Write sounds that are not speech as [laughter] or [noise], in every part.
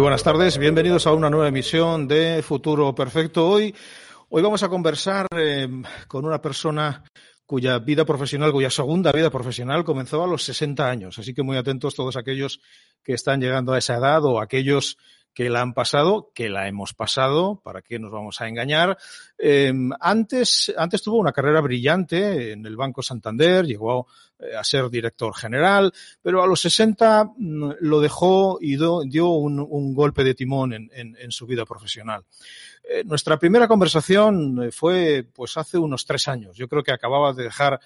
Buenas tardes. Bienvenidos a una nueva emisión de Futuro Perfecto. Hoy, hoy vamos a conversar eh, con una persona cuya vida profesional, cuya segunda vida profesional comenzó a los 60 años. Así que muy atentos todos aquellos que están llegando a esa edad o aquellos que la han pasado, que la hemos pasado, para qué nos vamos a engañar. Em, antes, antes tuvo una carrera brillante en el Banco Santander, llegó eh, a ser director general, pero a los 60 mm, lo dejó y dio un, golpe de timón en, su vida profesional. Eh, nuestra primera conversación eh, fue pues hace unos tres años. Yo creo que acababa de dejar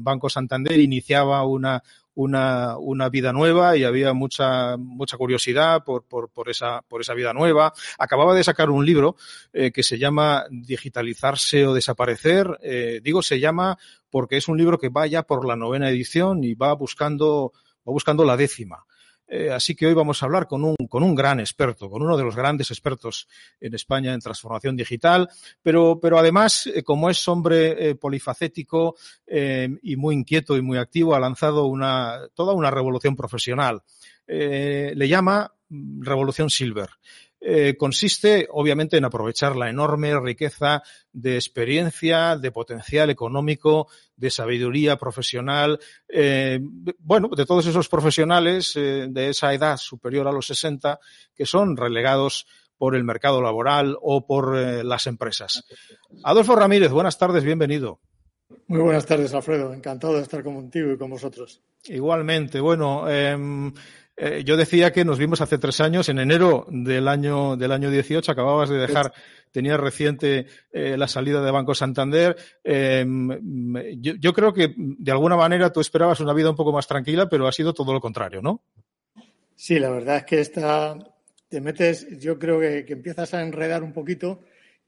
Banco Santander, iniciaba una, una, una vida nueva y había mucha, mucha curiosidad por, por, por, esa, por esa vida nueva. Acababa de sacar un libro eh, que se llama Digitalizarse o Desaparecer. Eh, digo, se llama porque es un libro que va ya por la novena edición y va buscando, va buscando la décima. Eh, así que hoy vamos a hablar con un, con un gran experto, con uno de los grandes expertos en España en transformación digital, pero, pero además, eh, como es hombre eh, polifacético y muy inquieto y muy activo, ha lanzado una, toda una revolución profesional. le llama mm, Revolución Silver. Eh, consiste obviamente en aprovechar la enorme riqueza de experiencia, de potencial económico, de sabiduría profesional, eh, bueno, de todos esos profesionales eh, de esa edad superior a los 60 que son relegados por el mercado laboral o por las empresas. Adolfo Ramírez, buenas tardes, bienvenido. Muy buenas tardes, Alfredo. Encantado de estar contigo y con vosotros. Igualmente. Bueno, em, eh, yo decía que nos vimos hace tres años, en enero del año, del año 18, acababas de dejar, tenías reciente eh, la salida de Banco Santander. Em, yo, creo que de alguna manera tú esperabas una vida un poco más tranquila, pero ha sido todo lo contrario, ¿no? Sí, la verdad es que esta, te metes, yo creo que, empiezas a enredar un poquito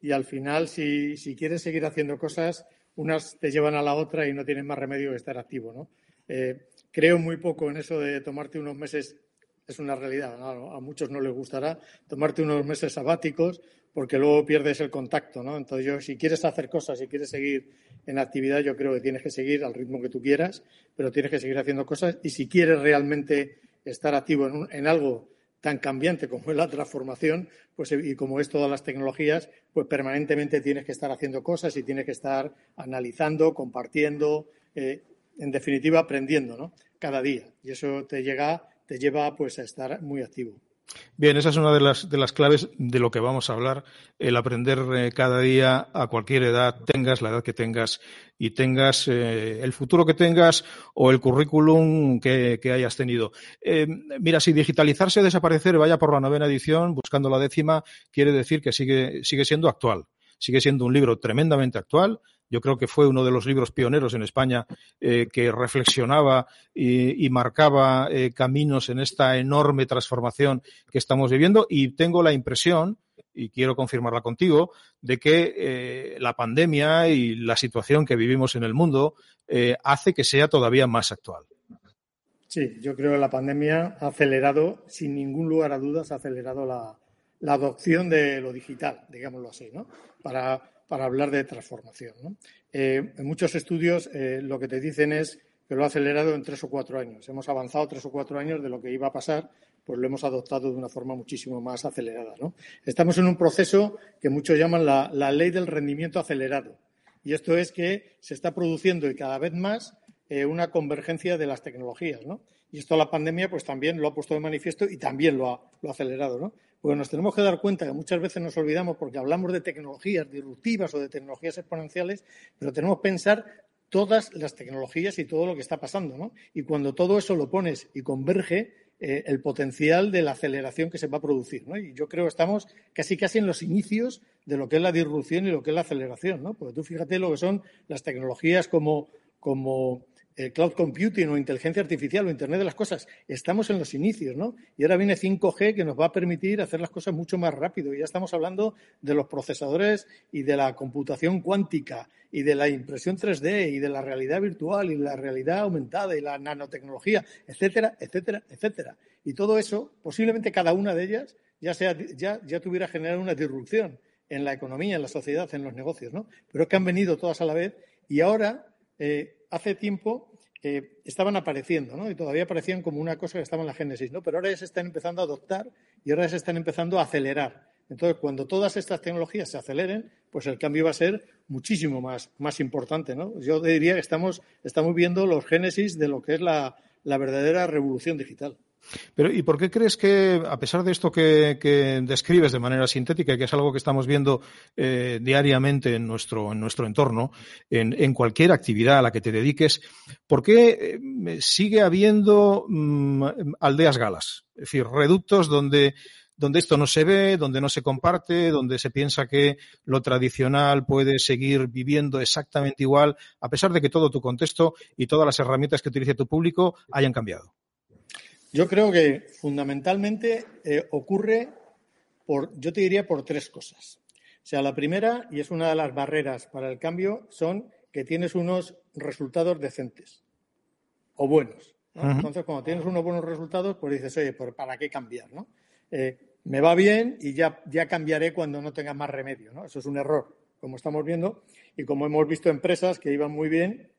y al final, si, si, quieres seguir haciendo cosas, unas te llevan a la otra y no tienes más remedio que estar activo, ¿no? Eh, creo muy poco en eso de tomarte unos meses, es una realidad, a muchos no les gustará, tomarte unos meses sabáticos porque luego pierdes el contacto, ¿no? Entonces yo, si quieres hacer cosas, si quieres seguir en actividad, yo creo que tienes que seguir al ritmo que tú quieras, pero tienes que seguir haciendo cosas y si quieres realmente estar activo en, algo tan cambiante como es la transformación, pues y como es todas las tecnologías, pues permanentemente tienes que estar haciendo cosas y tienes que estar analizando, compartiendo, eh, en definitiva, aprendiendo, ¿no? Cada día. Y eso te llega, te lleva pues a estar muy activo. Bien, esa es una de las, de las claves de lo que vamos a hablar, el aprender eh, cada día a cualquier edad, tengas la edad que tengas y tengas eh, el futuro que tengas o el currículum que, hayas tenido. Eh, mira, si digitalizarse desaparecer vaya por la novena edición, buscando la décima, quiere decir que sigue, sigue siendo actual. Sigue siendo un libro tremendamente actual, yo creo que fue uno de los libros pioneros en España eh, que reflexionaba y, marcaba eh, caminos en esta enorme transformación que estamos viviendo y tengo la impresión, y quiero confirmarla contigo, de que eh, la pandemia y la situación que vivimos en el mundo hace que sea todavía más actual. Sí, yo creo que la pandemia ha acelerado, sin ningún lugar a dudas, ha acelerado la, la adopción de lo digital, digámoslo así, ¿no? Para para hablar de transformación. Eh, en muchos estudios eh, lo que te dicen es que lo ha acelerado en tres o cuatro años. Hemos avanzado tres o cuatro años de lo que iba a pasar, pues lo hemos adoptado de una forma muchísimo más acelerada. Estamos en un proceso que muchos llaman la, ley del rendimiento acelerado. Y esto es que se está produciendo y cada vez más eh, una convergencia de las tecnologías. Y esto la pandemia pues también lo ha puesto de manifiesto y también lo ha, lo ha acelerado. ¿no? Porque nos tenemos que dar cuenta que muchas veces nos olvidamos porque hablamos de tecnologías disruptivas o de tecnologías exponenciales, pero tenemos que pensar todas las tecnologías y todo lo que está pasando. ¿no? Y cuando todo eso lo pones y converge, eh, el potencial de la aceleración que se va a producir. ¿no? Y yo creo que estamos casi casi en los inicios de lo que es la disrupción y lo que es la aceleración. ¿no? Porque tú fíjate lo que son las tecnologías como, como eh, cloud computing o inteligencia artificial o Internet de las cosas. Estamos en los inicios, ¿no? Y ahora viene 5G que nos va a permitir hacer las cosas mucho más rápido. Y ya estamos hablando de los procesadores y de la computación cuántica y de la impresión 3D y de la realidad virtual y la realidad aumentada y la nanotecnología, etcétera, etcétera, etcétera. Y todo eso, posiblemente cada una de ellas ya, sea, ya, ya tuviera generado una disrupción en la economía, en la sociedad, en los negocios, ¿no? Pero es que han venido todas a la vez y ahora eh, hace tiempo eh, estaban apareciendo, ¿no? Y todavía aparecían como una cosa que estaba en la génesis, ¿no? Pero ahora ya se están empezando a adoptar y ahora se están empezando a acelerar. Entonces, cuando todas estas tecnologías se aceleren, pues el cambio va a ser muchísimo más, más importante, ¿no? Yo diría que estamos, estamos viendo los génesis de lo que es la verdadera revolución digital. Pero, ¿y por qué crees que, a pesar de esto que, describes de manera sintética, que es algo que estamos viendo eh, diariamente en nuestro, en nuestro entorno, en, cualquier actividad a la que te dediques, ¿por qué eh, sigue habiendo mm, aldeas galas? Es decir, reductos donde donde esto no se ve, donde no se comparte, donde se piensa que lo tradicional puede seguir viviendo exactamente igual, a pesar de que todo tu contexto y todas las herramientas que utilice tu público hayan cambiado. Yo creo que fundamentalmente eh, ocurre por, yo te diría, por tres cosas. O sea, la primera, y es una de las barreras para el cambio, son que tienes unos resultados decentes o buenos. Entonces, cuando tienes unos buenos resultados, pues dices, oye, ¿para qué cambiar? ¿no? Eh, me va bien y ya, ya cambiaré cuando no tenga más remedio. ¿no? Eso es un error, como estamos viendo, y como hemos visto empresas que iban muy bien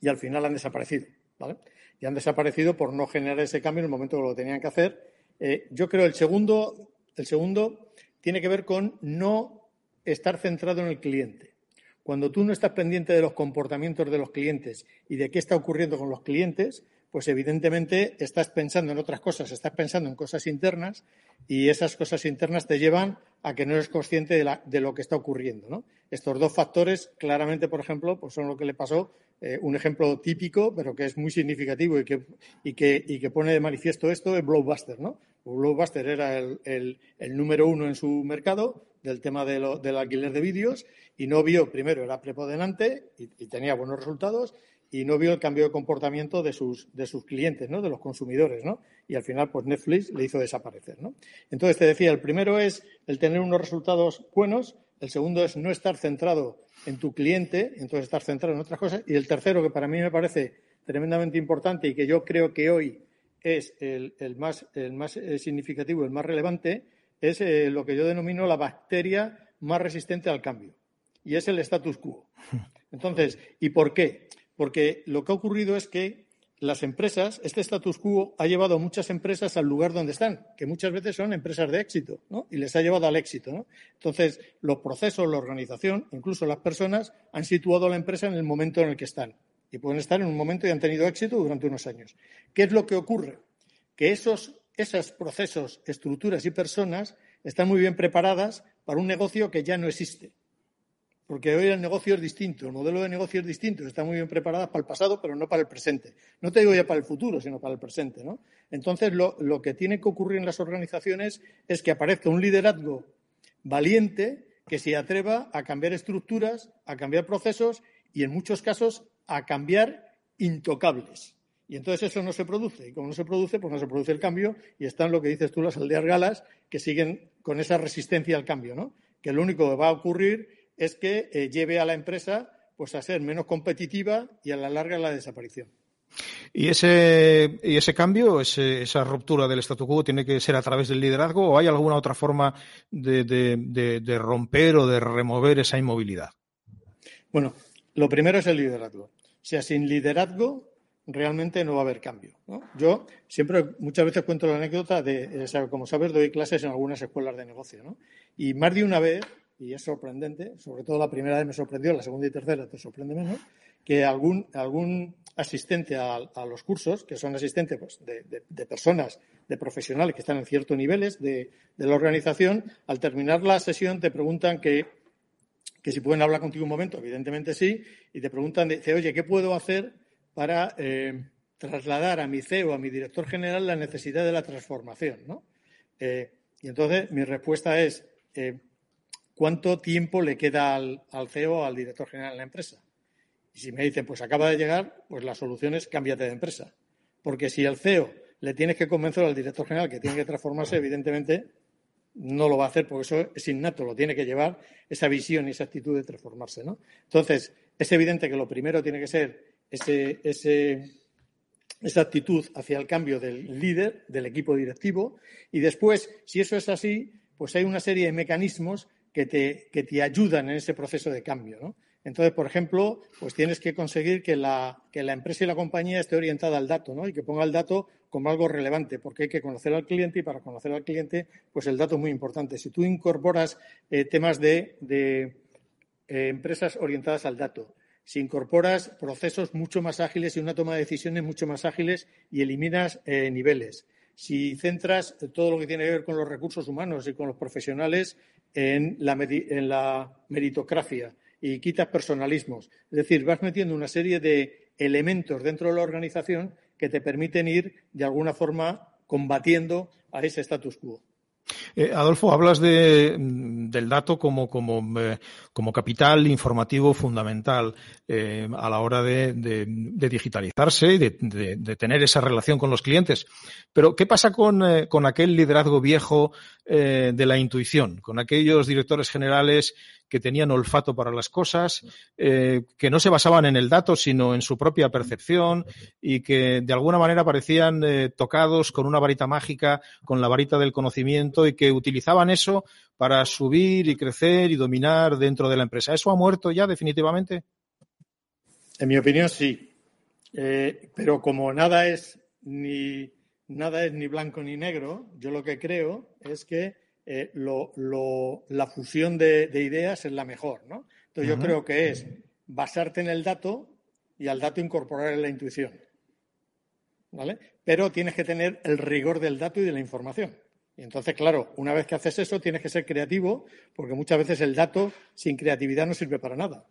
y al final han desaparecido. ¿vale? Y han desaparecido por no generar ese cambio en el momento que lo tenían que hacer. Eh, yo creo el segundo, el segundo tiene que ver con no estar centrado en el cliente. Cuando tú no estás pendiente de los comportamientos de los clientes y de qué está ocurriendo con los clientes, pues evidentemente estás pensando en otras cosas, estás pensando en cosas internas y esas cosas internas te llevan a que no eres consciente de, lo que está ocurriendo. Estos dos factores, claramente, por ejemplo, pues son lo que le pasó, eh, un ejemplo típico, pero que es muy significativo y que, y que, y que pone de manifiesto esto, es Blockbuster. ¿no? Blockbuster era el, número uno en su mercado del tema del alquiler de vídeos y no vio, primero, era preponderante y tenía buenos resultados y no vio el cambio de comportamiento de sus, de sus clientes, ¿no? de los consumidores, ¿no? Y al final, pues Netflix le hizo desaparecer, ¿no? Entonces, te decía, el primero es el tener unos resultados buenos, el segundo es no estar centrado en tu cliente, entonces estar centrado en otras cosas, y el tercero, que para mí me parece tremendamente importante y que yo creo que hoy es el, más, el más eh, significativo, el más relevante, es eh, lo que yo denomino la bacteria más resistente al cambio, y es el status quo. [laughs] Entonces, ¿y por qué? porque lo que ha ocurrido es que las empresas, este status quo ha llevado a muchas empresas al lugar donde están, que muchas veces son empresas de éxito. Y les ha llevado al éxito, ¿no? Entonces, los procesos, la organización, incluso las personas, han situado a la empresa en el momento en el que están. Y pueden estar en un momento y han tenido éxito durante unos años. ¿Qué es lo que ocurre? Que esos, esos procesos, estructuras y personas están muy bien preparadas para un negocio que ya no existe. Porque hoy el negocio es distinto, el modelo de negocio es distinto, está muy bien preparada para el pasado, pero no para el presente. No te digo ya para el futuro, sino para el presente. ¿no? Entonces, lo, que tiene que ocurrir en las organizaciones es que aparezca un liderazgo valiente que se atreva a cambiar estructuras, a cambiar procesos y, en muchos casos, a cambiar intocables. Y entonces eso no se produce. Y como no se produce, pues no se produce el cambio y están lo que dices tú, las aldeas galas, que siguen con esa resistencia al cambio, ¿no? Que lo único que va a ocurrir es que eh, lleve a la empresa pues a ser menos competitiva y a la larga la desaparición. ¿Y ese, y ese cambio, esa ruptura del statu quo, tiene que ser a través del liderazgo o hay alguna otra forma de, romper o de remover esa inmovilidad? Bueno, lo primero es el liderazgo. O sea, sin liderazgo realmente no va a haber cambio. Yo siempre, muchas veces cuento la anécdota de, eh, como sabes, doy clases en algunas escuelas de negocio, ¿no? Y más de una vez, y es sorprendente, sobre todo la primera vez me sorprendió, la segunda y tercera te sorprende menos, que algún, algún asistente a, los cursos, que son asistentes pues, de, personas, de profesionales que están en ciertos niveles de, la organización, al terminar la sesión te preguntan que, que si pueden hablar contigo un momento, evidentemente sí, y te preguntan, dice, oye, ¿qué puedo hacer para eh, trasladar a mi CEO, a mi director general, la necesidad de la transformación. ¿no? Eh, y entonces mi respuesta es, eh, ¿cuánto tiempo le queda al, al CEO al director general de la empresa? Y si me dicen, pues acaba de llegar, pues la solución es cámbiate de empresa. Porque si al CEO le tienes que convencer al director general que tiene que transformarse, evidentemente no lo va a hacer porque eso es innato, lo tiene que llevar esa visión y esa actitud de transformarse. ¿no? Entonces, es evidente que lo primero tiene que ser ese, esa actitud hacia el cambio del líder, del equipo directivo, y después, si eso es así, pues hay una serie de mecanismos que te, que te ayudan en ese proceso de cambio. ¿no? Entonces, por ejemplo, pues tienes que conseguir que la, que la, empresa y la compañía esté orientada al dato, ¿no? Y que ponga el dato como algo relevante, porque hay que conocer al cliente y para conocer al cliente, pues el dato es muy importante. Si tú incorporas eh, temas de, de eh, empresas orientadas al dato, si incorporas procesos mucho más ágiles y una toma de decisiones mucho más ágiles y eliminas eh, niveles. Si centras todo lo que tiene que ver con los recursos humanos y con los profesionales en la, en la meritocracia y quitas personalismos. Es decir, vas metiendo una serie de elementos dentro de la organización que te permiten ir, de alguna forma, combatiendo a ese status quo. Eh, Adolfo, hablas de, mm, del dato como, como, eh, como, capital informativo fundamental eh, a la hora de, de digitalizarse y de, tener esa relación con los clientes. Pero, ¿qué pasa con, con aquel liderazgo viejo de la intuición, con aquellos directores generales que tenían olfato para las cosas, eh, que no se basaban en el dato, sino en su propia percepción y que de alguna manera parecían eh, tocados con una varita mágica, con la varita del conocimiento y que utilizaban eso para subir y crecer y dominar dentro de la empresa. ¿Eso ha muerto ya definitivamente? En mi opinión, sí. Eh, pero como nada es ni nada es ni blanco ni negro, yo lo que creo es que eh, la fusión de, ideas es la mejor, ¿no? Entonces yo creo que es basarte en el dato y al dato incorporar la intuición. ¿Vale? Pero tienes que tener el rigor del dato y de la información. Y entonces, claro, una vez que haces eso, tienes que ser creativo, porque muchas veces el dato sin creatividad no sirve para nada.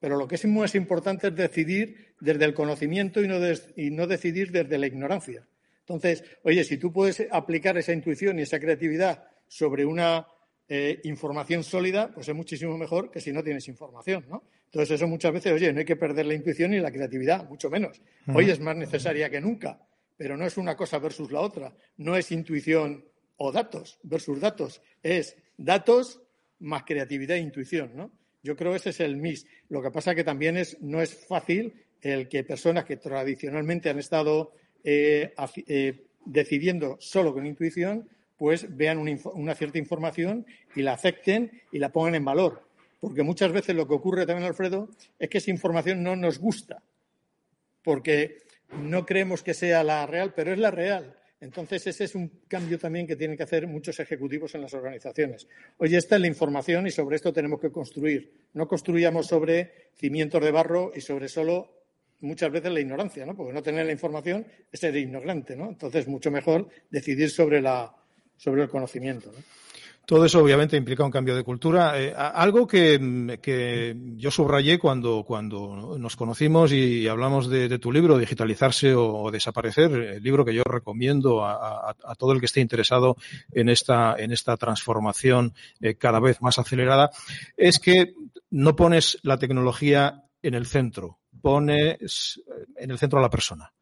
Pero lo que es muy importante es decidir desde el conocimiento y no, y no decidir desde la ignorancia. Entonces, oye, si tú puedes aplicar esa intuición y esa creatividad sobre una eh, información sólida, pues es muchísimo mejor que si no tienes información, ¿no? Entonces eso muchas veces, oye, no hay que perder la intuición ni la creatividad, mucho menos. Hoy es más necesaria que nunca, pero no es una cosa versus la otra. No es intuición o datos versus datos, es datos más creatividad e intuición, ¿no? Yo creo que ese es el MIS. Lo que pasa que también es, no es fácil el que personas que tradicionalmente han estado eh, eh, decidiendo solo con intuición, pues vean una, cierta información y la acepten y la pongan en valor. Porque muchas veces lo que ocurre también, Alfredo, es que esa información no nos gusta, porque no creemos que sea la real, pero es la real. Entonces, ese es un cambio también que tienen que hacer muchos ejecutivos en las organizaciones. Oye, esta es la información y sobre esto tenemos que construir. No construyamos sobre cimientos de barro y sobre solo muchas veces la ignorancia, ¿no? Porque no tener la información es ser ignorante, ¿no? Entonces, mucho mejor decidir sobre la, sobre el conocimiento. Todo eso obviamente implica un cambio de cultura. Eh, algo que, que, yo subrayé cuando, cuando nos conocimos y hablamos de, tu libro, Digitalizarse o, Desaparecer, el libro que yo recomiendo a, todo el que esté interesado en esta, en esta transformación eh, cada vez más acelerada, es que no pones la tecnología en el centro, pones en el centro a la persona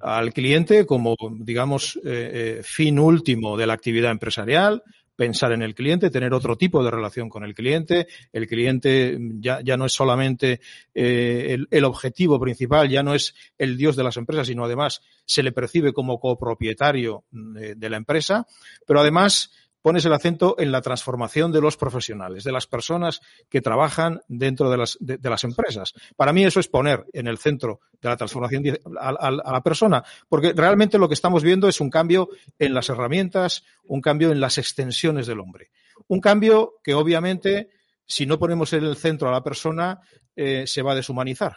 al cliente como, digamos, eh, eh, fin último de la actividad empresarial, pensar en el cliente, tener otro tipo de relación con el cliente. El cliente ya, ya no es solamente eh, el, objetivo principal, ya no es el dios de las empresas, sino además se le percibe como copropietario de, de la empresa, pero además pones el acento en la transformación de los profesionales, de las personas que trabajan dentro de las, empresas. Para mí eso es poner en el centro de la transformación a, la persona, porque realmente lo que estamos viendo es un cambio en las herramientas, un cambio en las extensiones del hombre. Un cambio que obviamente, si no ponemos en el centro a la persona, eh, se va a deshumanizar.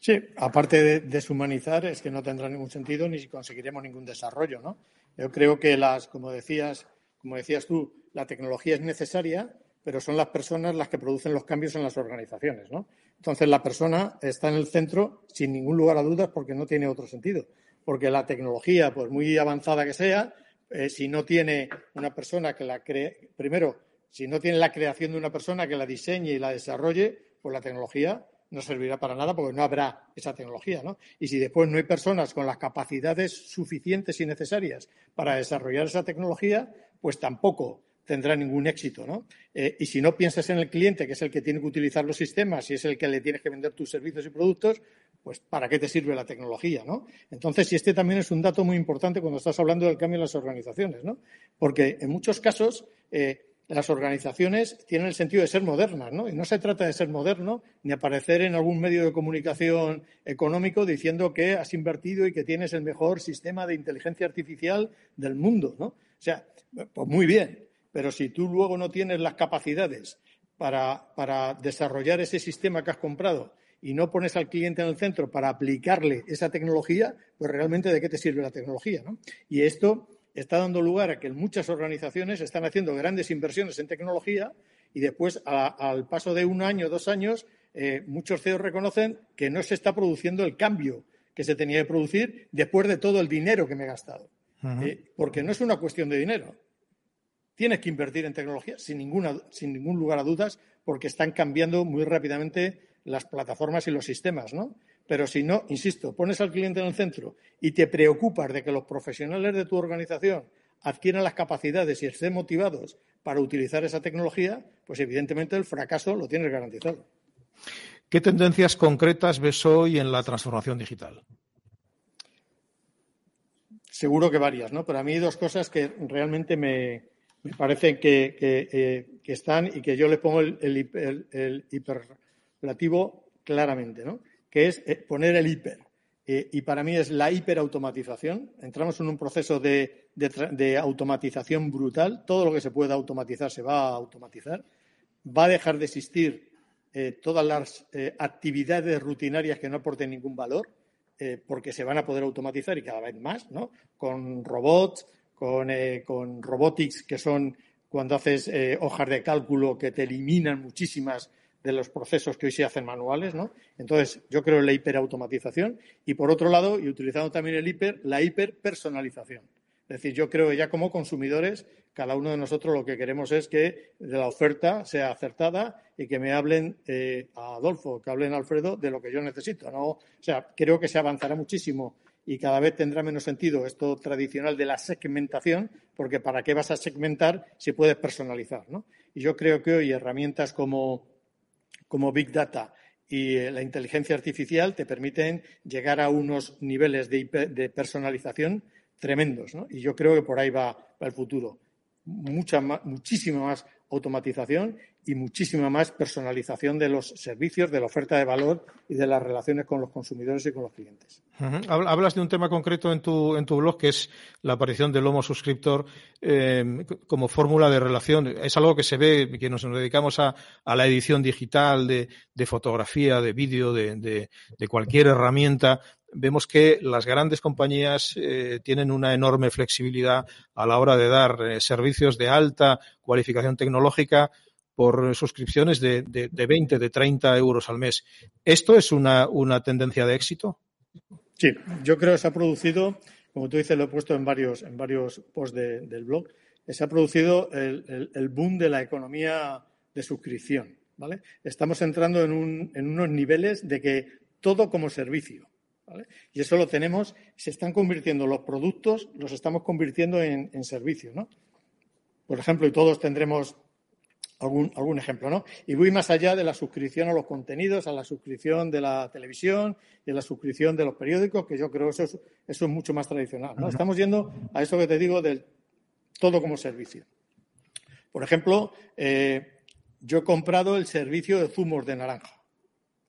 Sí, aparte de deshumanizar, es que no tendrá ningún sentido ni conseguiremos ningún desarrollo, ¿no? Yo creo que las, como decías, como decías tú, la tecnología es necesaria, pero son las personas las que producen los cambios en las organizaciones, ¿no? Entonces la persona está en el centro sin ningún lugar a dudas porque no tiene otro sentido. Porque la tecnología, pues muy avanzada que sea, eh, si no tiene una persona que la cree, primero, si no tiene la creación de una persona que la diseñe y la desarrolle, pues la tecnología no servirá para nada porque no habrá esa tecnología, ¿no? Y si después no hay personas con las capacidades suficientes y necesarias para desarrollar esa tecnología, pues tampoco tendrá ningún éxito, ¿no? Eh, y si no piensas en el cliente, que es el que tiene que utilizar los sistemas y es el que le tienes que vender tus servicios y productos, pues ¿para qué te sirve la tecnología, no? Entonces, y este también es un dato muy importante cuando estás hablando del cambio en las organizaciones, ¿no? Porque en muchos casos eh, las organizaciones tienen el sentido de ser modernas, ¿no? Y no se trata de ser moderno ni aparecer en algún medio de comunicación económico diciendo que has invertido y que tienes el mejor sistema de inteligencia artificial del mundo, ¿no? O sea, pues muy bien, pero si tú luego no tienes las capacidades para, para desarrollar ese sistema que has comprado y no pones al cliente en el centro para aplicarle esa tecnología, pues realmente de qué te sirve la tecnología, ¿no? Y esto está dando lugar a que muchas organizaciones están haciendo grandes inversiones en tecnología y después, al paso de un año, dos años, eh, muchos CEOs reconocen que no se está produciendo el cambio que se tenía que producir después de todo el dinero que me he gastado. Eh, porque no es una cuestión de dinero. Tienes que invertir en tecnología sin, ninguna, sin ningún lugar a dudas porque están cambiando muy rápidamente las plataformas y los sistemas, ¿no? Pero si no, insisto, pones al cliente en el centro y te preocupas de que los profesionales de tu organización adquieran las capacidades y estén motivados para utilizar esa tecnología, pues evidentemente el fracaso lo tienes garantizado. ¿Qué tendencias concretas ves hoy en la transformación digital? Seguro que varias, ¿no? Pero a mí dos cosas que realmente me, parecen que, eh, que, están y que yo le pongo el, el, el hiperlativo claramente, ¿no? Que es eh, poner el hiper. Eh, y para mí es la hiperautomatización. Entramos en un proceso de, automatización brutal. Todo lo que se pueda automatizar se va a automatizar. Va a dejar de existir eh, todas las actividades rutinarias que no aporten ningún valor, porque se van a poder automatizar y cada vez más, ¿no? Con robots, con, con robotics, que son cuando haces hojas de cálculo que te eliminan muchísimas de los procesos que hoy se hacen manuales, ¿no? Entonces, yo creo en la hiperautomatización y, por otro lado, y utilizando también el hiper, la hiperpersonalización. Es decir, yo creo que ya como consumidores, cada uno de nosotros lo que queremos es que la oferta sea acertada y que me hablen eh, a Adolfo, que hablen a Alfredo de lo que yo necesito. ¿no? O sea, creo que se avanzará muchísimo y cada vez tendrá menos sentido esto tradicional de la segmentación, porque ¿para qué vas a segmentar si puedes personalizar? ¿no? Y yo creo que hoy herramientas como como Big Data y eh, la inteligencia artificial te permiten llegar a unos niveles de, personalización tremendos. Y yo creo que por ahí va, el futuro. Mucha, muchísima más automatización y muchísima más personalización de los servicios, de la oferta de valor y de las relaciones con los consumidores y con los clientes. Hablas de un tema concreto en tu, en tu blog que es la aparición del Homo Suscriptor eh, como fórmula de relación. Es algo que se ve, que nos dedicamos a, la edición digital de, fotografía, de vídeo, de, cualquier herramienta vemos que las grandes compañías eh, tienen una enorme flexibilidad a la hora de dar eh, servicios de alta cualificación tecnológica por suscripciones de, de, de 20, de 30 euros al mes. ¿Esto es una, tendencia de éxito? Sí, yo creo que se ha producido, como tú dices, lo he puesto en varios, en varios posts del blog, se ha producido el, boom de la economía de suscripción. ¿vale? Estamos entrando en, unos niveles de que todo como servicio. Y eso lo tenemos, se están convirtiendo los productos, los estamos convirtiendo en, en servicio. ¿no? Por ejemplo, y todos tendremos algún, ejemplo, ¿no? Y voy más allá de la suscripción a los contenidos, a la suscripción de la televisión y a la suscripción de los periódicos, que yo creo que eso es, eso es mucho más tradicional, ¿no? Estamos yendo a eso que te digo del todo como servicio. Por ejemplo, eh, yo he comprado el servicio de zumos de naranja.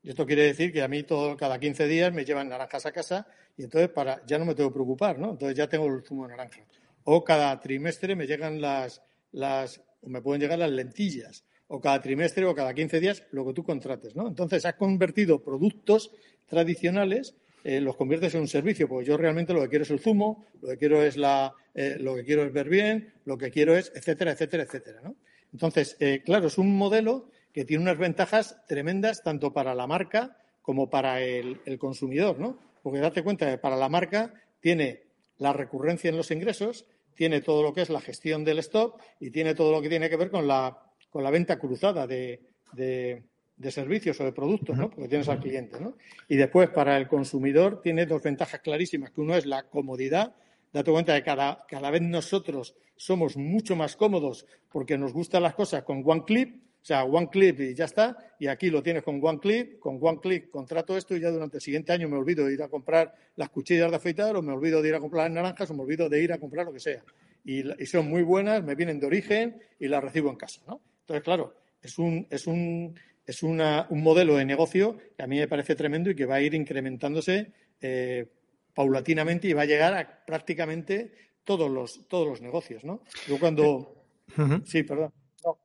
Y esto quiere decir que a mí todo, cada 15 días me llevan naranjas a casa y entonces para, ya no me tengo que preocupar, ¿no? Entonces ya tengo el zumo de naranja. O cada trimestre me llegan las, las, o me pueden llegar las lentillas. O cada trimestre o cada 15 días, lo que tú contrates, ¿no? Entonces has convertido productos tradicionales eh, los conviertes en un servicio, porque yo realmente lo que quiero es el zumo, lo que quiero es la, eh, lo que quiero es ver bien, lo que quiero es, etcétera, etcétera, etcétera. ¿no? Entonces, eh, claro, es un modelo que tiene unas ventajas tremendas tanto para la marca como para el, consumidor, ¿no? Porque date cuenta que para la marca tiene la recurrencia en los ingresos, tiene todo lo que es la gestión del stock y tiene todo lo que tiene que ver con la, con la venta cruzada de, de servicios o de productos, ¿no? Porque tienes al cliente, ¿no? Y después, para el consumidor, tiene dos ventajas clarísimas, que uno es la comodidad. Date cuenta de que cada, cada vez nosotros somos mucho más cómodos porque nos gustan las cosas con one clip, o sea, one clip y ya está, y aquí lo tienes con one clip, con one clip contrato esto y ya durante el siguiente año me olvido de ir a comprar las cuchillas de afeitar o me olvido de ir a comprar las naranjas o me olvido de ir a comprar lo que sea. Y, y son muy buenas, me vienen de origen y las recibo en casa, ¿no? Entonces, claro, es un, es un, es un modelo de negocio que a mí me parece tremendo y que va a ir incrementándose eh, paulatinamente y va a llegar a prácticamente todos los, todos los negocios, ¿no? Yo cuando... [laughs] Sí, perdón.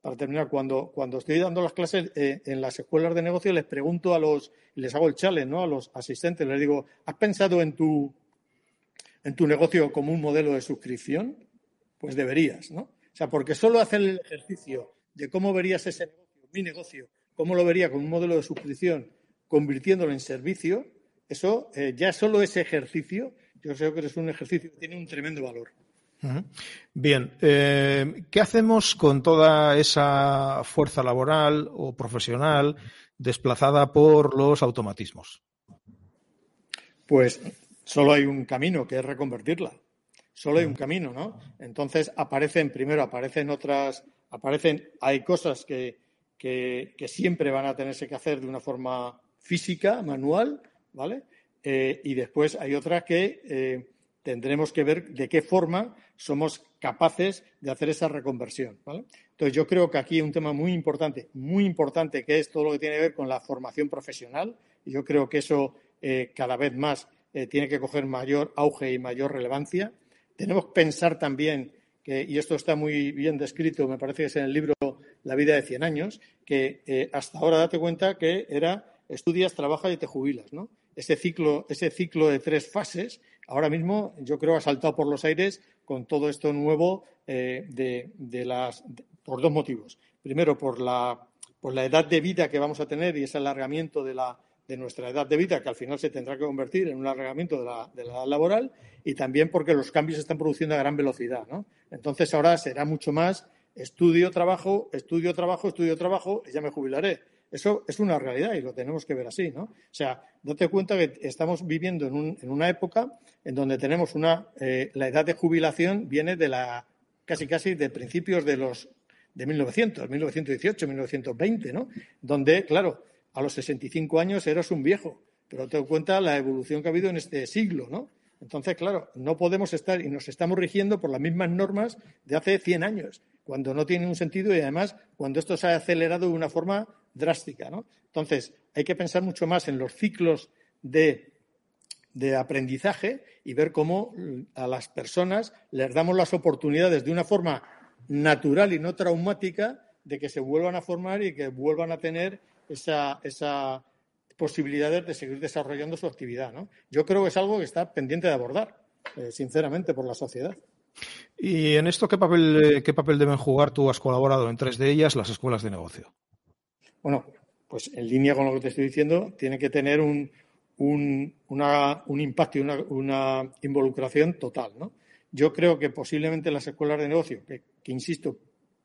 Para terminar, cuando, cuando estoy dando las clases eh, en las escuelas de negocio, les pregunto a los, les hago el challenge, ¿no? A los asistentes, les digo, ¿has pensado en tu, en tu negocio como un modelo de suscripción? Pues deberías, ¿no? O sea, porque solo hacer el ejercicio de cómo verías ese negocio, mi negocio, cómo lo vería con un modelo de suscripción convirtiéndolo en servicio, eso eh, ya solo ese ejercicio, yo creo que es un ejercicio que tiene un tremendo valor. Bien, eh, ¿qué hacemos con toda esa fuerza laboral o profesional desplazada por los automatismos? Pues solo hay un camino, que es reconvertirla. Solo hay un camino, ¿no? Entonces aparecen, primero aparecen otras, aparecen, hay cosas que, que, siempre van a tenerse que hacer de una forma física, manual, ¿vale? Eh, y después hay otras que eh, tendremos que ver de qué forma somos capaces de hacer esa reconversión. Entonces yo creo que aquí hay un tema muy importante, muy importante, que es todo lo que tiene que ver con la formación profesional. Y yo creo que eso eh, cada vez más tiene que coger mayor auge y mayor relevancia. Tenemos que pensar también y esto está muy bien descrito, me parece que es en el libro La vida de 100 años, que eh, hasta ahora date cuenta que era estudias, trabajas y te jubilas, ¿no? Ese ciclo, ese ciclo de tres fases, ahora mismo yo creo ha saltado por los aires con todo esto nuevo eh, de, las, por dos motivos. Primero, por la, por la edad de vida que vamos a tener y ese alargamiento de la, de nuestra edad de vida, que al final se tendrá que convertir en un alargamiento de la, edad laboral, y también porque los cambios se están produciendo a gran velocidad. ¿no? Entonces ahora será mucho más estudio, trabajo, estudio, trabajo, estudio, trabajo, y ya me jubilaré. Eso es una realidad y lo tenemos que ver así, ¿no? O sea, date cuenta que estamos viviendo en, una época en donde tenemos una eh, la edad de jubilación viene de la casi casi de principios de los de 1900, 1918, 1920, ¿no? Donde, claro, a los 65 años eras un viejo, pero te das cuenta la evolución que ha habido en este siglo, ¿no? Entonces, claro, no podemos estar y nos estamos rigiendo por las mismas normas de hace 100 años, cuando no tiene un sentido y además cuando esto se ha acelerado de una forma drástica, ¿no? Entonces, hay que pensar mucho más en los ciclos de, de aprendizaje y ver cómo a las personas les damos las oportunidades de una forma natural y no traumática de que se vuelvan a formar y que vuelvan a tener esa, esa posibilidades de seguir desarrollando su actividad. ¿no? Yo creo que es algo que está pendiente de abordar, eh, sinceramente, por la sociedad. ¿Y en esto qué papel, eh, qué papel deben jugar? Tú has colaborado en tres de ellas, las escuelas de negocio. Bueno, pues en línea con lo que te estoy diciendo, tiene que tener un, un, un impacto y una, una, involucración total. ¿no? Yo creo que posiblemente las escuelas de negocio, que insisto,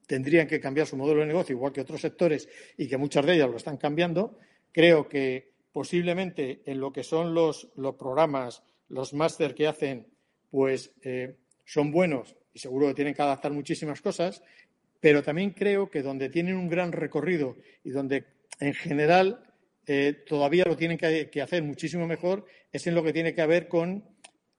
tendrían que cambiar su modelo de negocio, igual que otros sectores, y que muchas de ellas lo están cambiando. Creo que posiblemente en lo que son los, programas, los máster que hacen, pues eh, son buenos y seguro que tienen que adaptar muchísimas cosas, pero también creo que donde tienen un gran recorrido y donde en general eh, todavía lo tienen que, hacer muchísimo mejor es en lo que tiene que ver con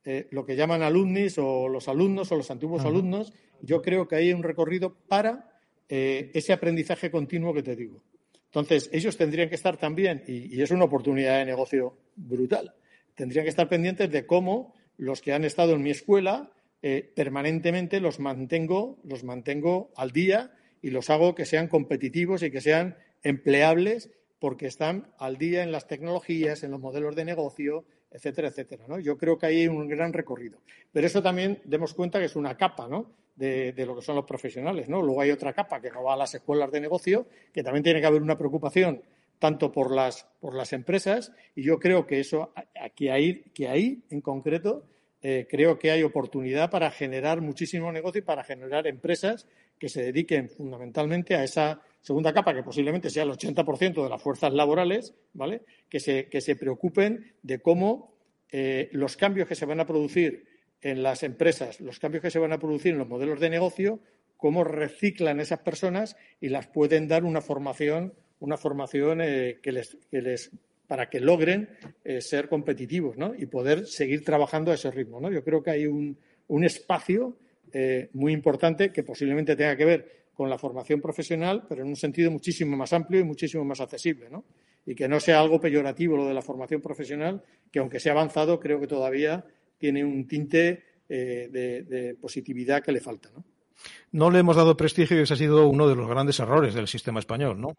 eh, lo que llaman alumnis o los alumnos o los antiguos alumnos, yo creo que hay un recorrido para eh, ese aprendizaje continuo que te digo. Entonces, ellos tendrían que estar también, y, es una oportunidad de negocio brutal, tendrían que estar pendientes de cómo los que han estado en mi escuela eh, permanentemente los mantengo, los mantengo al día y los hago que sean competitivos y que sean empleables porque están al día en las tecnologías, en los modelos de negocio, etcétera, etcétera. ¿no? Yo creo que hay un gran recorrido. Pero eso también demos cuenta que es una capa ¿no? de, lo que son los profesionales. ¿no? Luego hay otra capa que no va a las escuelas de negocio, que también tiene que haber una preocupación tanto por las, por las empresas, y yo creo que eso, que ahí, que ahí en concreto, eh, creo que hay oportunidad para generar muchísimo negocio y para generar empresas que se dediquen fundamentalmente a esa segunda capa, que posiblemente sea el 80% de las fuerzas laborales, ¿vale? Que se, que se preocupen de cómo eh, los cambios que se van a producir en las empresas, los cambios que se van a producir en los modelos de negocio, cómo reciclan esas personas y las pueden dar una formación, una formación eh, que, les, que les para que logren eh, ser competitivos ¿no? y poder seguir trabajando a ese ritmo. ¿no? Yo creo que hay un, un espacio muy importante que posiblemente tenga que ver con la formación profesional, pero en un sentido muchísimo más amplio y muchísimo más accesible, ¿no? Y que no sea algo peyorativo lo de la formación profesional, que aunque sea avanzado, creo que todavía tiene un tinte eh, de, positividad que le falta, ¿no? No le hemos dado prestigio y ese ha sido uno de los grandes errores del sistema español, ¿no?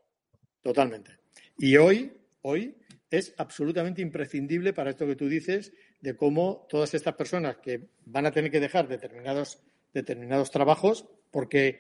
Totalmente. Y hoy, hoy es absolutamente imprescindible para esto que tú dices de cómo todas estas personas que van a tener que dejar determinados, determinados trabajos, porque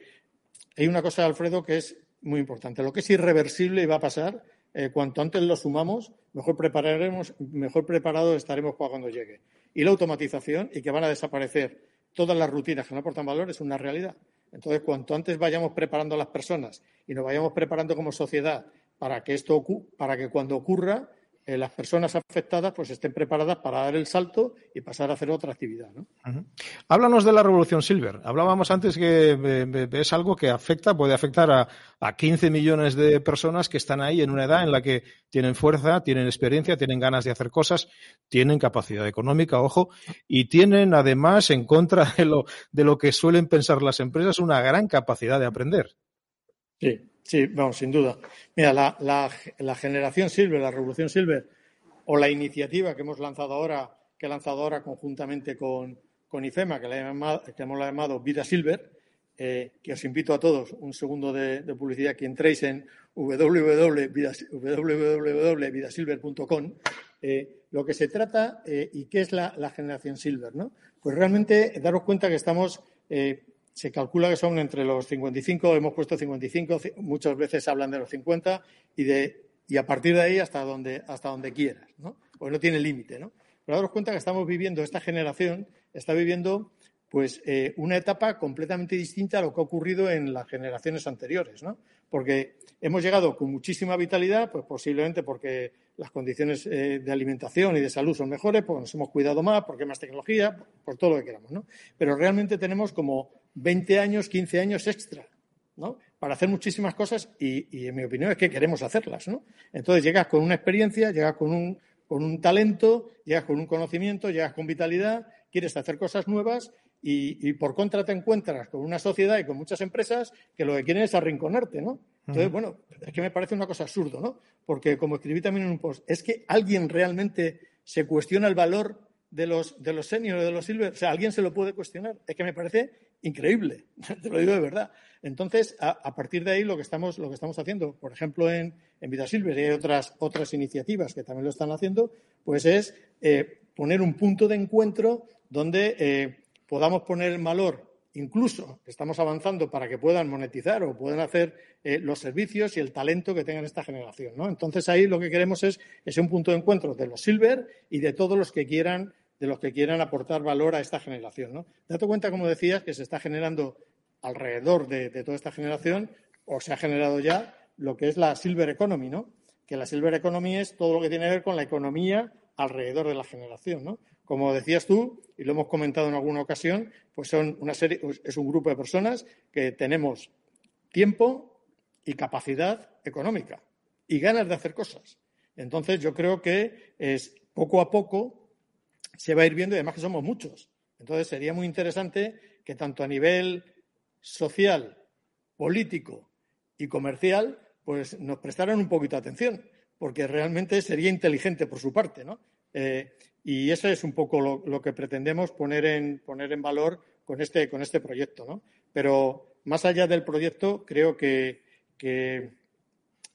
hay una cosa, Alfredo, que es muy importante. Lo que es irreversible y va a pasar, eh, cuanto antes lo sumamos, mejor, prepararemos, mejor preparados estaremos para cuando llegue. Y la automatización y que van a desaparecer todas las rutinas que no aportan valor es una realidad. Entonces, cuanto antes vayamos preparando a las personas y nos vayamos preparando como sociedad para que esto para que cuando ocurra eh, las personas afectadas pues estén preparadas para dar el salto y pasar a hacer otra actividad. ¿no? Háblanos de la revolución Silver. Hablábamos antes que eh, es algo que afecta, puede afectar a, a 15 millones de personas que están ahí en una edad en la que tienen fuerza, tienen experiencia, tienen ganas de hacer cosas, tienen capacidad económica, ojo, y tienen además, en contra de lo, de lo que suelen pensar las empresas, una gran capacidad de aprender. Sí, Sí, vamos, sin duda. Mira, la, generación Silver, la revolución Silver, o la iniciativa que hemos lanzado ahora, que he lanzado ahora conjuntamente con, IFEMA, que, hemos llamado Vida Silver, eh, que os invito a todos, un segundo de, publicidad, que entréis en www.vidasilver.com, eh, lo que se trata eh, y qué es la, generación Silver, ¿no? Pues realmente daros cuenta que estamos se calcula que son entre los 55, hemos puesto 55, muchas veces hablan de los 50 y, de, y a partir de ahí hasta donde, hasta donde quieras, ¿no? Pues no tiene límite, ¿no? Pero daros cuenta que estamos viviendo, esta generación está viviendo pues eh, una etapa completamente distinta a lo que ha ocurrido en las generaciones anteriores, ¿no? Porque hemos llegado con muchísima vitalidad, pues posiblemente porque las condiciones eh, de alimentación y de salud son mejores, porque nos hemos cuidado más, porque hay más tecnología, por todo lo que queramos, ¿no? Pero realmente tenemos como 20 años, 15 años extra, ¿no? Para hacer muchísimas cosas y, en mi opinión es que queremos hacerlas, ¿no? Entonces llegas con una experiencia, llegas con un, con un talento, llegas con un conocimiento, llegas con vitalidad, quieres hacer cosas nuevas y, por contra te encuentras con una sociedad y con muchas empresas que lo que quieren es arrinconarte, ¿no? Entonces, bueno, es que me parece una cosa absurdo, ¿no? Porque como escribí también en un post, es que alguien realmente se cuestiona el valor de los, de los seniors, de los silver, o sea, alguien se lo puede cuestionar. Es que me parece increíble, [laughs] te lo digo de verdad. Entonces, a, partir de ahí lo que estamos, lo que estamos haciendo, por ejemplo, en, en Vida Silver y hay otras, otras iniciativas que también lo están haciendo, pues es eh, poner un punto de encuentro donde eh, podamos poner el valor, incluso estamos avanzando para que puedan monetizar o puedan hacer eh, los servicios y el talento que tengan esta generación. ¿no? Entonces, ahí lo que queremos es sea un punto de encuentro de los silver y de todos los que quieran de los que quieran aportar valor a esta generación. ¿no? Date cuenta, como decías, que se está generando alrededor de, toda esta generación, o se ha generado ya, lo que es la Silver Economy, ¿no? Que la Silver Economy es todo lo que tiene que ver con la economía alrededor de la generación, ¿no? Como decías tú, y lo hemos comentado en alguna ocasión, pues son una serie, es un grupo de personas que tenemos tiempo y capacidad económica y ganas de hacer cosas. Entonces, yo creo que es poco a poco se va a ir viendo y además que somos muchos. Entonces sería muy interesante que tanto a nivel social, político y comercial, pues nos prestaran un poquito de atención, porque realmente sería inteligente por su parte, ¿no? Eh, y eso es un poco lo, que pretendemos poner en, poner en valor con este, con este proyecto, ¿no? Pero más allá del proyecto, creo que,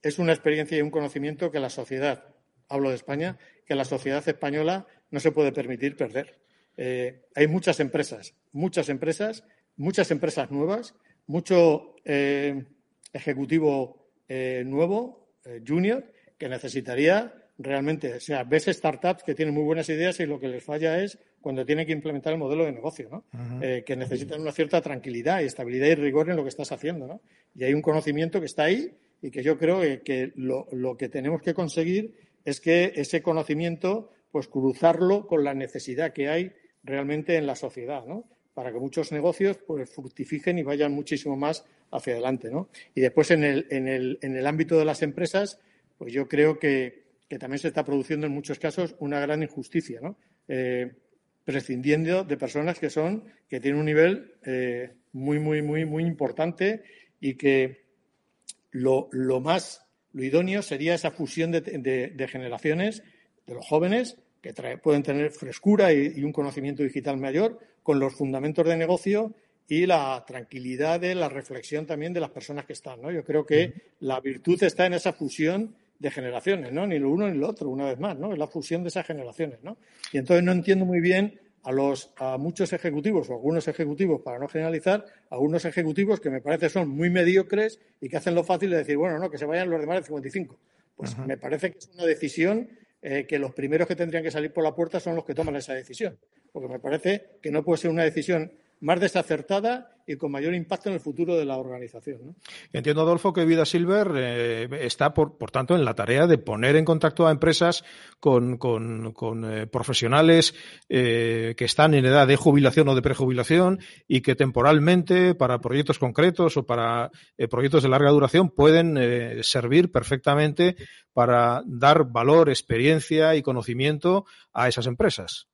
es una experiencia y un conocimiento que la sociedad, hablo de España, que la sociedad española no se puede permitir perder. Eh, hay muchas empresas, muchas empresas, muchas empresas nuevas, mucho eh, ejecutivo eh, nuevo, junior, que necesitaría realmente, o sea, ves startups que tienen muy buenas ideas y lo que les falla es cuando tienen que implementar el modelo de negocio, ¿no? que necesitan una cierta tranquilidad y estabilidad y rigor en lo que estás haciendo, ¿no? Y hay un conocimiento que está ahí y que yo creo que, lo, lo, que tenemos que conseguir es que ese conocimiento, pues cruzarlo con la necesidad que hay realmente en la sociedad, ¿no? Para que muchos negocios pues fructifiquen y vayan muchísimo más hacia adelante, ¿no? Y después en el, en el, en el ámbito de las empresas, pues yo creo que, también se está produciendo en muchos casos una gran injusticia, ¿no? Eh, prescindiendo de personas que son, que tienen un nivel eh, muy, muy, muy, muy importante y que lo, más, lo idóneo sería esa fusión de, de generaciones, de los jóvenes, que pueden tener frescura y, un conocimiento digital mayor, con los fundamentos de negocio y la tranquilidad de la reflexión también de las personas que están. ¿no? Yo creo que la virtud está en esa fusión de generaciones, ¿no? Ni lo uno ni lo otro, una vez más, ¿no? Es la fusión de esas generaciones, ¿no? Y entonces no entiendo muy bien a los a muchos ejecutivos o algunos ejecutivos, para no generalizar, algunos ejecutivos que me parece son muy mediocres y que hacen lo fácil de decir, bueno, no, que se vayan los demás de 55. Pues me parece que es una decisión eh, que los primeros que tendrían que salir por la puerta son los que toman esa decisión. Porque me parece que no puede ser una decisión más desacertada y con mayor impacto en el futuro de la organización. Entiendo, Adolfo, que Vida Silver eh, está, por, por, tanto, en la tarea de poner en contacto a empresas con, eh, profesionales eh, que están en edad de jubilación o de prejubilación y que temporalmente, para proyectos concretos o para proyectos de larga duración, pueden servir perfectamente para dar valor, experiencia y conocimiento a esas empresas.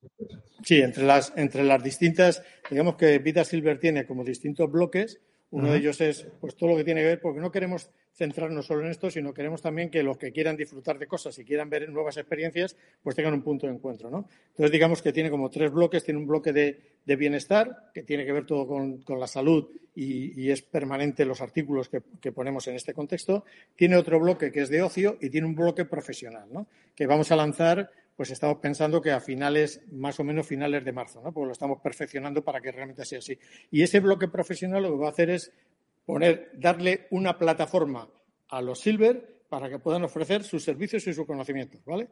Sí, entre las, entre las distintas, digamos que Vida Silver tiene como distintos bloques. Uno de ellos es pues todo lo que tiene que ver, porque no queremos centrarnos solo en esto, sino queremos también que los que quieran disfrutar de cosas y quieran ver nuevas experiencias, pues tengan un punto de encuentro, ¿no? Entonces, digamos que tiene como tres bloques. Tiene un bloque de, bienestar, que tiene que ver todo con, la salud y, es permanente los artículos que, que, ponemos en este contexto. Tiene otro bloque que es de ocio y tiene un bloque profesional, ¿no? Que vamos a lanzar pues estamos pensando que a finales, más o menos finales de marzo, ¿no? Porque lo estamos perfeccionando para que realmente sea así. Y ese bloque profesional lo que va a hacer es poner, darle una plataforma a los Silver para que puedan ofrecer sus servicios y sus conocimientos, ¿vale?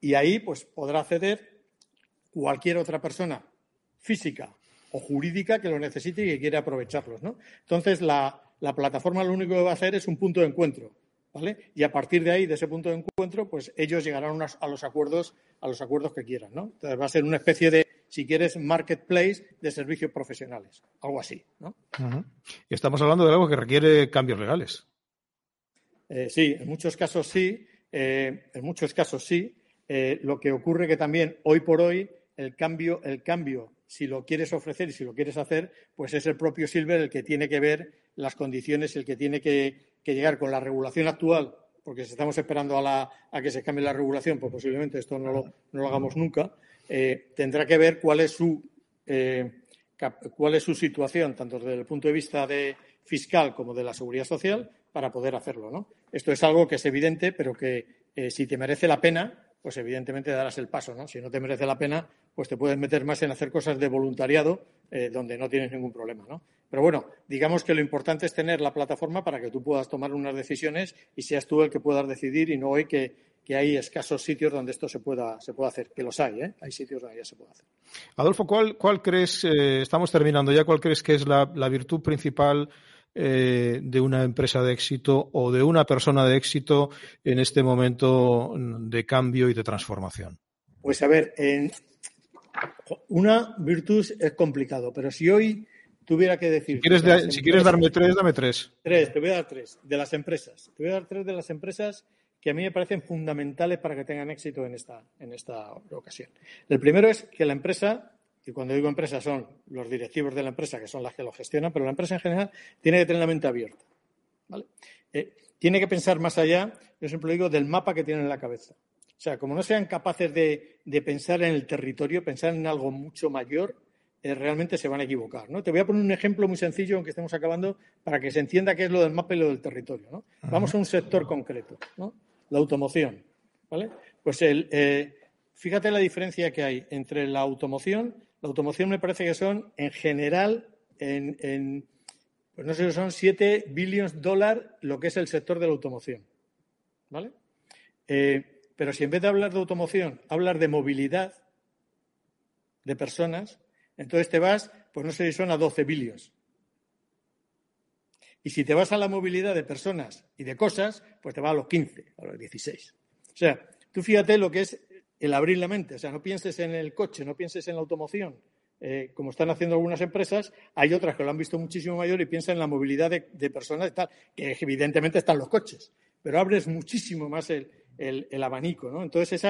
Y ahí, pues, podrá acceder cualquier otra persona física o jurídica que lo necesite y que quiera aprovecharlos, ¿no? Entonces, la, la plataforma lo único que va a hacer es un punto de encuentro y a partir de ahí, de ese punto de encuentro, pues ellos llegarán a los acuerdos, a los acuerdos que quieran, ¿no? Entonces va a ser una especie de, si quieres, marketplace de servicios profesionales, algo así, ¿no? Y estamos hablando de algo que requiere cambios legales. Eh, sí, en muchos casos sí, eh, en muchos casos sí. Eh, lo que ocurre que también hoy por hoy el cambio, el cambio, si lo quieres ofrecer y si lo quieres hacer, pues es el propio Silver el que tiene que ver las condiciones, el que tiene que que llegar con la regulación actual, porque si estamos esperando a, que se cambie la regulación, pues posiblemente esto no lo, no lo hagamos nunca, eh, tendrá que ver cuál es su eh, cuál es su situación, tanto desde el punto de vista de fiscal como de la seguridad social, para poder hacerlo. ¿no? Esto es algo que es evidente, pero que eh, si te merece la pena, pues evidentemente darás el paso, ¿no? Si no te merece la pena, pues te puedes meter más en hacer cosas de voluntariado donde no tienes ningún problema, ¿no? Pero bueno, digamos que lo importante es tener la plataforma para que tú puedas tomar unas decisiones y seas tú el que puedas decidir y no hoy que, hay escasos sitios donde esto se pueda, se pueda hacer, que los hay, ¿eh? hay sitios donde ya se puede hacer. Adolfo, ¿cuál, cuál crees, eh, estamos terminando ya, cuál crees que es la, virtud principal eh, de una empresa de éxito o de una persona de éxito en este momento de cambio y de transformación? Pues a ver, una virtud es complicado, pero si hoy tuviera que decir. Si quieres, darme tres, dame tres. Tres, te voy a dar tres. De las empresas. Te voy a dar tres de las empresas que a mí me parecen fundamentales para que tengan éxito en esta, en esta ocasión. El primero es que la empresa, y cuando digo empresa son los directivos de la empresa, que son las que lo gestionan, pero la empresa en general tiene que tener la mente abierta. Eh, tiene que pensar más allá, yo siempre digo, del mapa que tiene en la cabeza. O sea, como no sean capaces de, pensar en el territorio, pensar en algo mucho mayor, eh, realmente se van a equivocar. ¿no? Te voy a poner un ejemplo muy sencillo, aunque estemos acabando, para que se entienda qué es lo del mapa y lo del territorio. Vamos a un sector concreto, la automoción. ¿vale? Pues eh, fíjate la diferencia que hay entre la automoción. La automoción me parece que son, en general, en, pues no sé, son 7 billones de dólares lo que es el sector de la automoción. ¿Vale? Eh, pero si en vez de hablar de automoción, hablar de movilidad de personas, entonces te vas, pues no sé si son a 12 bilios. Y si te vas a la movilidad de personas y de cosas, pues te va a los 15, a los 16. O sea, tú fíjate lo que es el abrir la mente. O sea, no pienses en el coche, no pienses en la automoción, eh, como están haciendo algunas empresas. Hay otras que lo han visto muchísimo mayor y piensan en la movilidad de, personas y tal, que evidentemente están los coches. Pero abres muchísimo más el, abanico. ¿no? Entonces,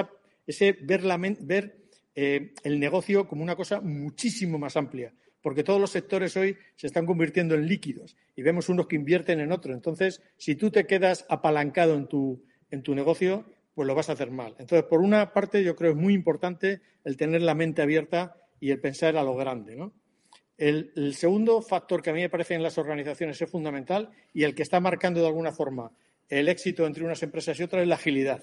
ese ver, ver eh, el negocio como una cosa muchísimo más amplia, porque todos los sectores hoy se están convirtiendo en líquidos y vemos unos que invierten en otro. Entonces, si tú te quedas apalancado en tu, en tu negocio, pues lo vas a hacer mal. Entonces, por una parte, yo creo que es muy importante el tener la mente abierta y el pensar a lo grande. ¿no? El, el, segundo factor que a mí me parece en las organizaciones es fundamental y el que está marcando de alguna forma el éxito entre unas empresas y otras es la agilidad.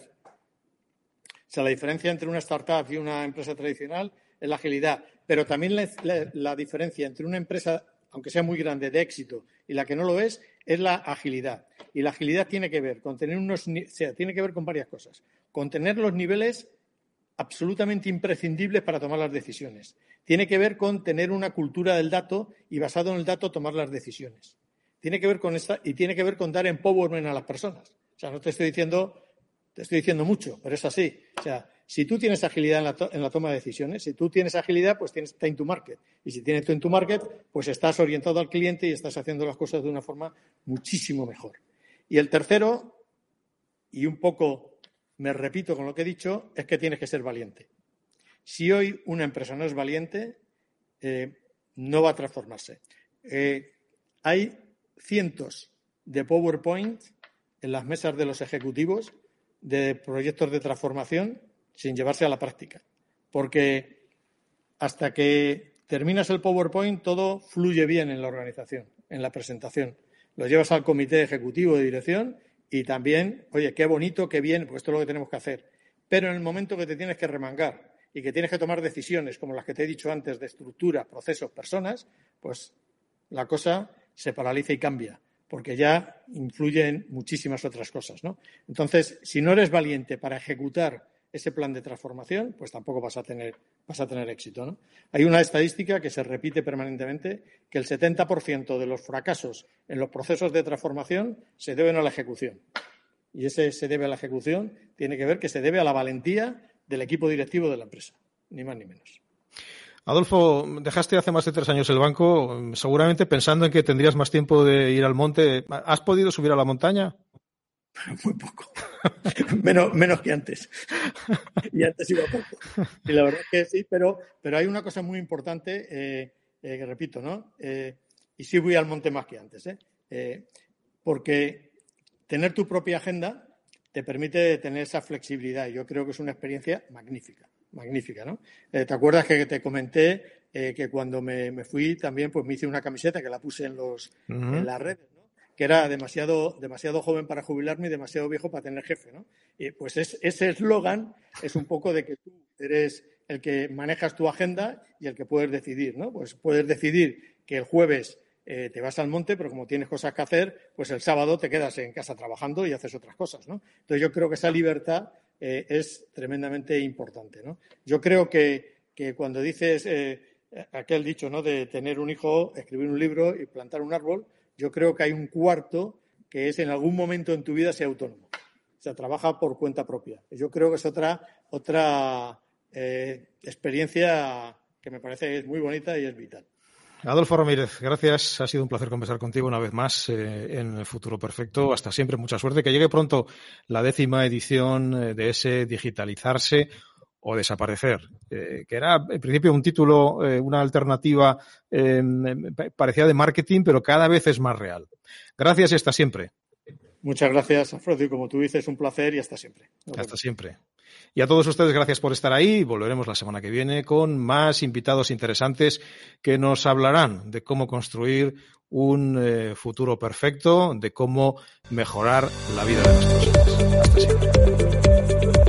O sea, la diferencia entre una startup y una empresa tradicional es la agilidad, pero también la, diferencia entre una empresa, aunque sea muy grande, de éxito y la que no lo es, es la agilidad. Y la agilidad tiene que ver con tener unos, sea, tiene que ver con varias cosas. Con tener los niveles absolutamente imprescindibles para tomar las decisiones. Tiene que ver con tener una cultura del dato y basado en el dato tomar las decisiones tiene que ver con esta y tiene que ver con dar empowerment a las personas. O sea, no te estoy diciendo, te estoy diciendo mucho, pero es así. O sea, si tú tienes agilidad en la, toma de decisiones, si tú tienes agilidad, pues tienes time to market. Y si tienes time to market, pues estás orientado al cliente y estás haciendo las cosas de una forma muchísimo mejor. Y el tercero, y un poco me repito con lo que he dicho, es que tienes que ser valiente. Si hoy una empresa no es valiente, eh, no va a transformarse. Eh, hay cientos de PowerPoint en las mesas de los ejecutivos de proyectos de transformación sin llevarse a la práctica. Porque hasta que terminas el PowerPoint todo fluye bien en la organización, en la presentación. Lo llevas al comité ejecutivo de dirección y también, oye, qué bonito, qué bien, pues esto es lo que tenemos que hacer. Pero en el momento que te tienes que remangar y que tienes que tomar decisiones como las que te he dicho antes de estructura, procesos, personas, pues la cosa se paraliza y cambia, porque ya influyen muchísimas otras cosas. ¿no? Entonces, si no eres valiente para ejecutar ese plan de transformación, pues tampoco vas a tener, vas a tener éxito. ¿no? Hay una estadística que se repite permanentemente, que el 70% de los fracasos en los procesos de transformación se deben a la ejecución. Y ese se debe a la ejecución tiene que ver que se debe a la valentía del equipo directivo de la empresa, ni más ni menos. Adolfo, dejaste hace más de tres años el banco, seguramente pensando en que tendrías más tiempo de ir al monte. ¿Has podido subir a la montaña? [laughs] Muy poco. [laughs] menos, que antes. y antes iba poco. Y la verdad es que sí, pero, pero hay una cosa muy importante eh, eh, que repito, ¿no? Eh, y sí voy al monte más que antes, ¿eh? porque tener tu propia agenda te permite tener esa flexibilidad. Yo creo que es una experiencia magnífica magnífica, ¿no? Eh, ¿Te acuerdas que te comenté eh, que cuando me, fui también pues me hice una camiseta que la puse en los en las redes, ¿no? Que era demasiado demasiado joven para jubilarme y demasiado viejo para tener jefe, ¿no? Y pues ese eslogan es un poco de que tú eres el que manejas tu agenda y el que puedes decidir, ¿no? Pues puedes decidir que el jueves eh, te vas al monte, pero como tienes cosas que hacer, pues el sábado te quedas en casa trabajando y haces otras cosas, ¿no? Entonces yo creo que esa libertad eh, es tremendamente importante. ¿no? Yo creo que, cuando dices eh, aquel dicho ¿no? de tener un hijo, escribir un libro y plantar un árbol, yo creo que hay un cuarto que es en algún momento en tu vida ser autónomo. O sea, trabaja por cuenta propia. Yo creo que es otra, otra eh, experiencia que me parece es muy bonita y es vital. Adolfo Ramírez, gracias. Ha sido un placer conversar contigo una vez más eh, en el Futuro Perfecto. Hasta siempre, mucha suerte. Que llegue pronto la décima edición eh, de ese digitalizarse o desaparecer, eh, que era en principio un título, una alternativa parecía de marketing, pero cada vez es más real. Gracias y hasta siempre. Muchas gracias, Alfredo, y como tú dices, un placer y hasta siempre. hasta siempre. Y a todos ustedes, gracias por estar ahí. Volveremos la semana que viene con más invitados interesantes que nos hablarán de cómo construir un eh, futuro perfecto, de cómo mejorar la vida de las personas.